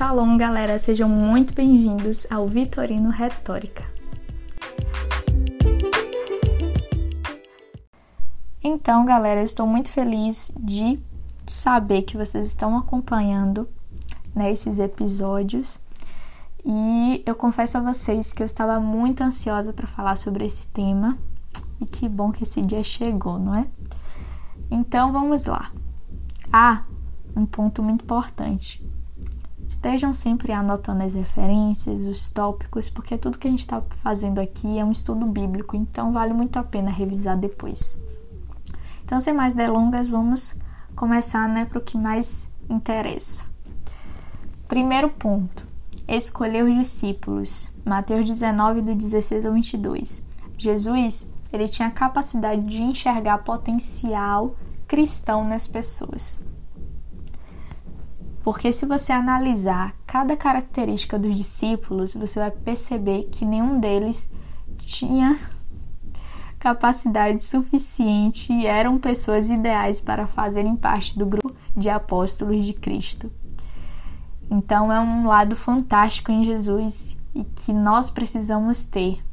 Shalom, galera, sejam muito bem-vindos ao Vitorino Retórica. Então, galera, eu estou muito feliz de saber que vocês estão acompanhando né, esses episódios. E eu confesso a vocês que eu estava muito ansiosa para falar sobre esse tema. E que bom que esse dia chegou, não é? Então vamos lá. Ah, um ponto muito importante. Estejam sempre anotando as referências, os tópicos, porque tudo que a gente está fazendo aqui é um estudo bíblico, então vale muito a pena revisar depois. Então, sem mais delongas, vamos começar né, para o que mais interessa. Primeiro ponto: escolher os discípulos. Mateus 19, do 16 ao 22. Jesus ele tinha a capacidade de enxergar potencial cristão nas pessoas. Porque se você analisar cada característica dos discípulos, você vai perceber que nenhum deles tinha capacidade suficiente e eram pessoas ideais para fazerem parte do grupo de apóstolos de Cristo. Então é um lado fantástico em Jesus e que nós precisamos ter,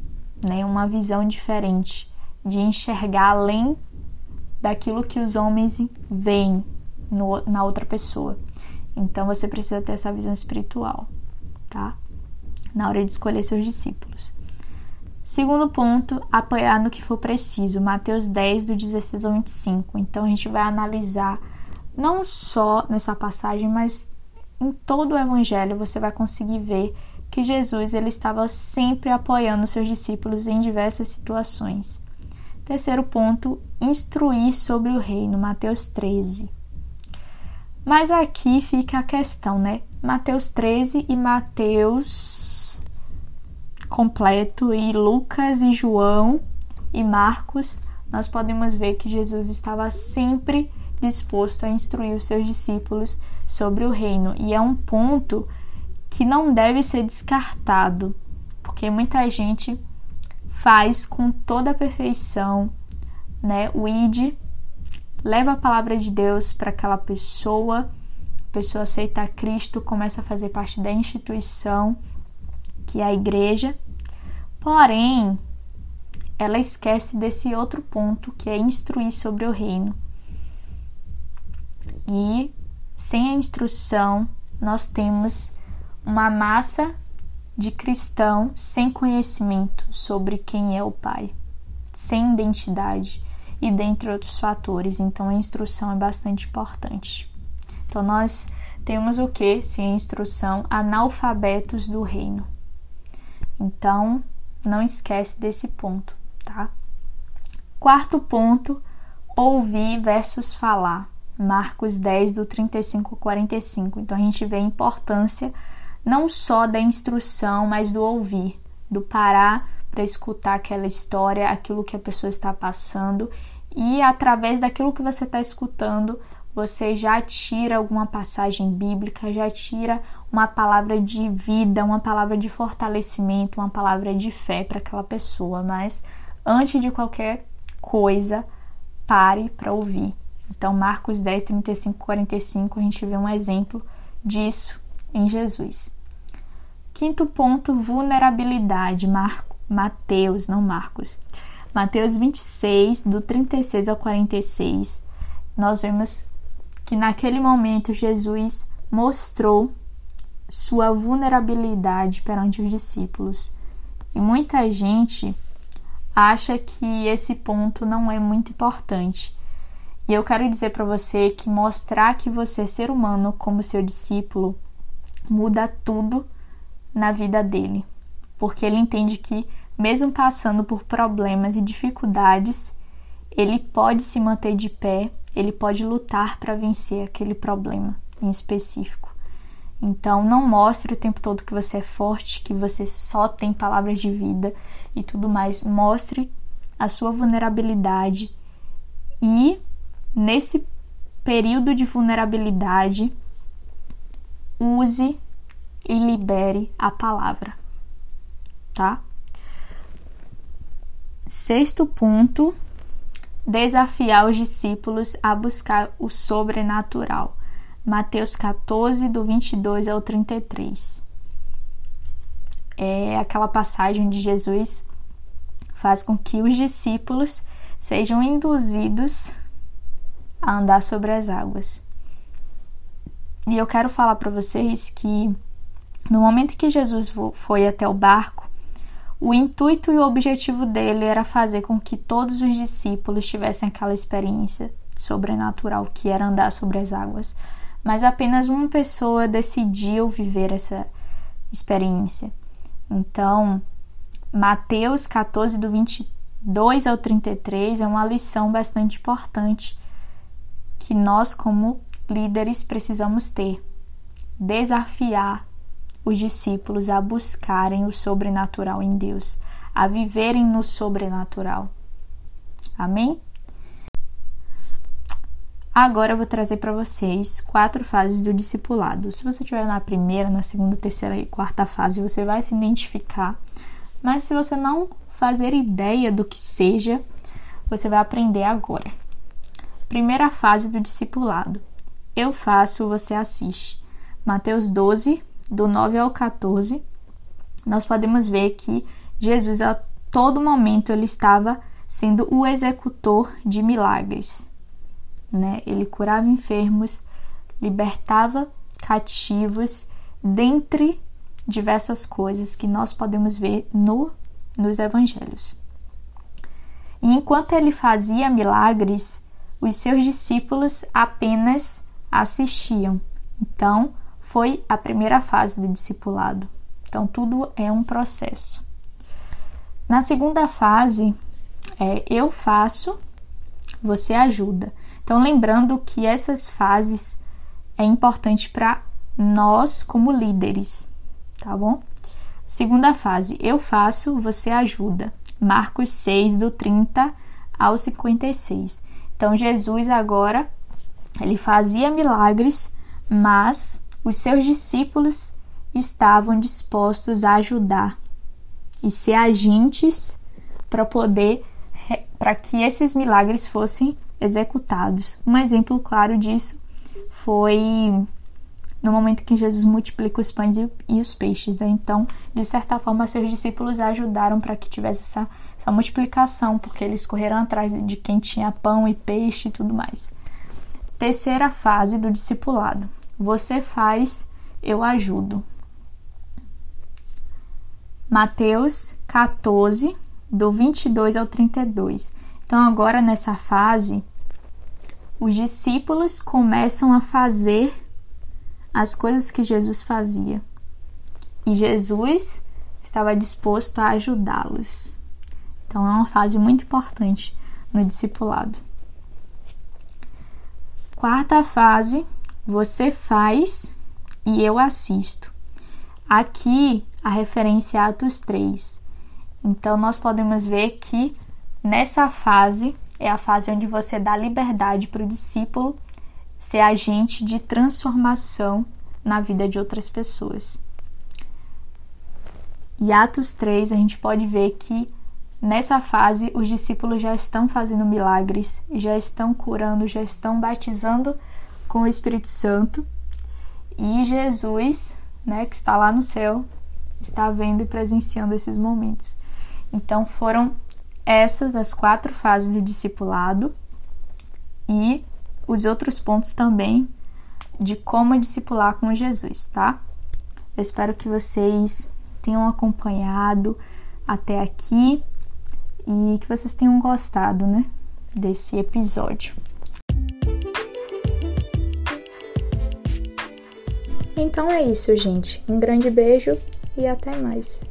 né, uma visão diferente de enxergar além daquilo que os homens veem no, na outra pessoa. Então você precisa ter essa visão espiritual, tá? Na hora de escolher seus discípulos. Segundo ponto, apoiar no que for preciso. Mateus 10, do 16 ao 25. Então a gente vai analisar não só nessa passagem, mas em todo o evangelho você vai conseguir ver que Jesus ele estava sempre apoiando seus discípulos em diversas situações. Terceiro ponto, instruir sobre o reino. Mateus 13. Mas aqui fica a questão, né? Mateus 13 e Mateus completo e Lucas e João e Marcos, nós podemos ver que Jesus estava sempre disposto a instruir os seus discípulos sobre o reino, e é um ponto que não deve ser descartado, porque muita gente faz com toda a perfeição, né? O id leva a palavra de Deus para aquela pessoa, a pessoa aceita Cristo, começa a fazer parte da instituição que é a igreja. Porém, ela esquece desse outro ponto que é instruir sobre o reino. E sem a instrução, nós temos uma massa de cristão sem conhecimento sobre quem é o Pai, sem identidade e dentre outros fatores. Então a instrução é bastante importante. Então nós temos o que? Sem instrução, analfabetos do reino. Então não esquece desse ponto, tá? Quarto ponto, ouvir versus falar. Marcos 10 do 35 ao 45. Então a gente vê a importância não só da instrução, mas do ouvir, do parar para escutar aquela história, aquilo que a pessoa está passando e através daquilo que você está escutando, você já tira alguma passagem bíblica, já tira uma palavra de vida, uma palavra de fortalecimento, uma palavra de fé para aquela pessoa. Mas antes de qualquer coisa, pare para ouvir. Então, Marcos 10, 35, 45, a gente vê um exemplo disso em Jesus. Quinto ponto, vulnerabilidade. Marco, Mateus, não Marcos. Mateus 26, do 36 ao 46, nós vemos que naquele momento Jesus mostrou sua vulnerabilidade perante os discípulos. E muita gente acha que esse ponto não é muito importante. E eu quero dizer para você que mostrar que você é ser humano como seu discípulo muda tudo na vida dele, porque ele entende que, mesmo passando por problemas e dificuldades, ele pode se manter de pé, ele pode lutar para vencer aquele problema em específico. Então, não mostre o tempo todo que você é forte, que você só tem palavras de vida e tudo mais. Mostre a sua vulnerabilidade e, nesse período de vulnerabilidade, use e libere a palavra, tá? Sexto ponto: desafiar os discípulos a buscar o sobrenatural. Mateus 14, do 22 ao 33. É aquela passagem onde Jesus faz com que os discípulos sejam induzidos a andar sobre as águas. E eu quero falar para vocês que no momento que Jesus foi até o barco, o intuito e o objetivo dele era fazer com que todos os discípulos tivessem aquela experiência sobrenatural que era andar sobre as águas. Mas apenas uma pessoa decidiu viver essa experiência. Então, Mateus 14, do 22 ao 33, é uma lição bastante importante que nós, como líderes, precisamos ter. Desafiar os discípulos a buscarem o sobrenatural em Deus, a viverem no sobrenatural. Amém? Agora eu vou trazer para vocês quatro fases do discipulado. Se você estiver na primeira, na segunda, terceira e quarta fase, você vai se identificar mas se você não fazer ideia do que seja, você vai aprender agora. Primeira fase do discipulado. Eu faço, você assiste. Mateus 12, do 9 ao 14. Nós podemos ver que Jesus a todo momento ele estava sendo o executor de milagres. Né? Ele curava enfermos, libertava cativos, dentre diversas coisas que nós podemos ver no, nos evangelhos. E enquanto ele fazia milagres, os seus discípulos apenas assistiam. Então, foi a primeira fase do discipulado. Então, tudo é um processo. Na segunda fase, é eu faço, você ajuda. Então, lembrando que essas fases é importante para nós como líderes, tá bom? Segunda fase, eu faço, você ajuda. Marcos 6, do 30 ao 56. Então, Jesus agora, ele fazia milagres, mas os seus discípulos estavam dispostos a ajudar e ser agentes para poder para que esses milagres fossem executados. Um exemplo claro disso foi no momento que Jesus multiplica os pães e, os peixes. Né? Então, de certa forma, seus discípulos ajudaram para que tivesse essa, essa multiplicação, porque eles correram atrás de quem tinha pão e peixe e tudo mais. Terceira fase do discipulado: você faz, eu ajudo. Mateus 14, do 22 ao 32. Então, agora nessa fase, os discípulos começam a fazer as coisas que Jesus fazia. E Jesus estava disposto a ajudá-los. Então é uma fase muito importante no discipulado. Quarta fase, você faz e eu assisto. Aqui a referência é Atos 3. Então nós podemos ver que nessa fase é a fase onde você dá liberdade para o discípulo ser agente de transformação na vida de outras pessoas. E Atos 3, a gente pode ver que nessa fase os discípulos já estão fazendo milagres, já estão curando, já estão batizando com o Espírito Santo. E Jesus, né, que está lá no céu, está vendo e presenciando esses momentos. Então foram essas as quatro fases do discipulado e os outros pontos também de como discipular com Jesus, tá? Eu espero que vocês tenham acompanhado até aqui e que vocês tenham gostado, né, desse episódio. Então é isso, gente. Um grande beijo e até mais.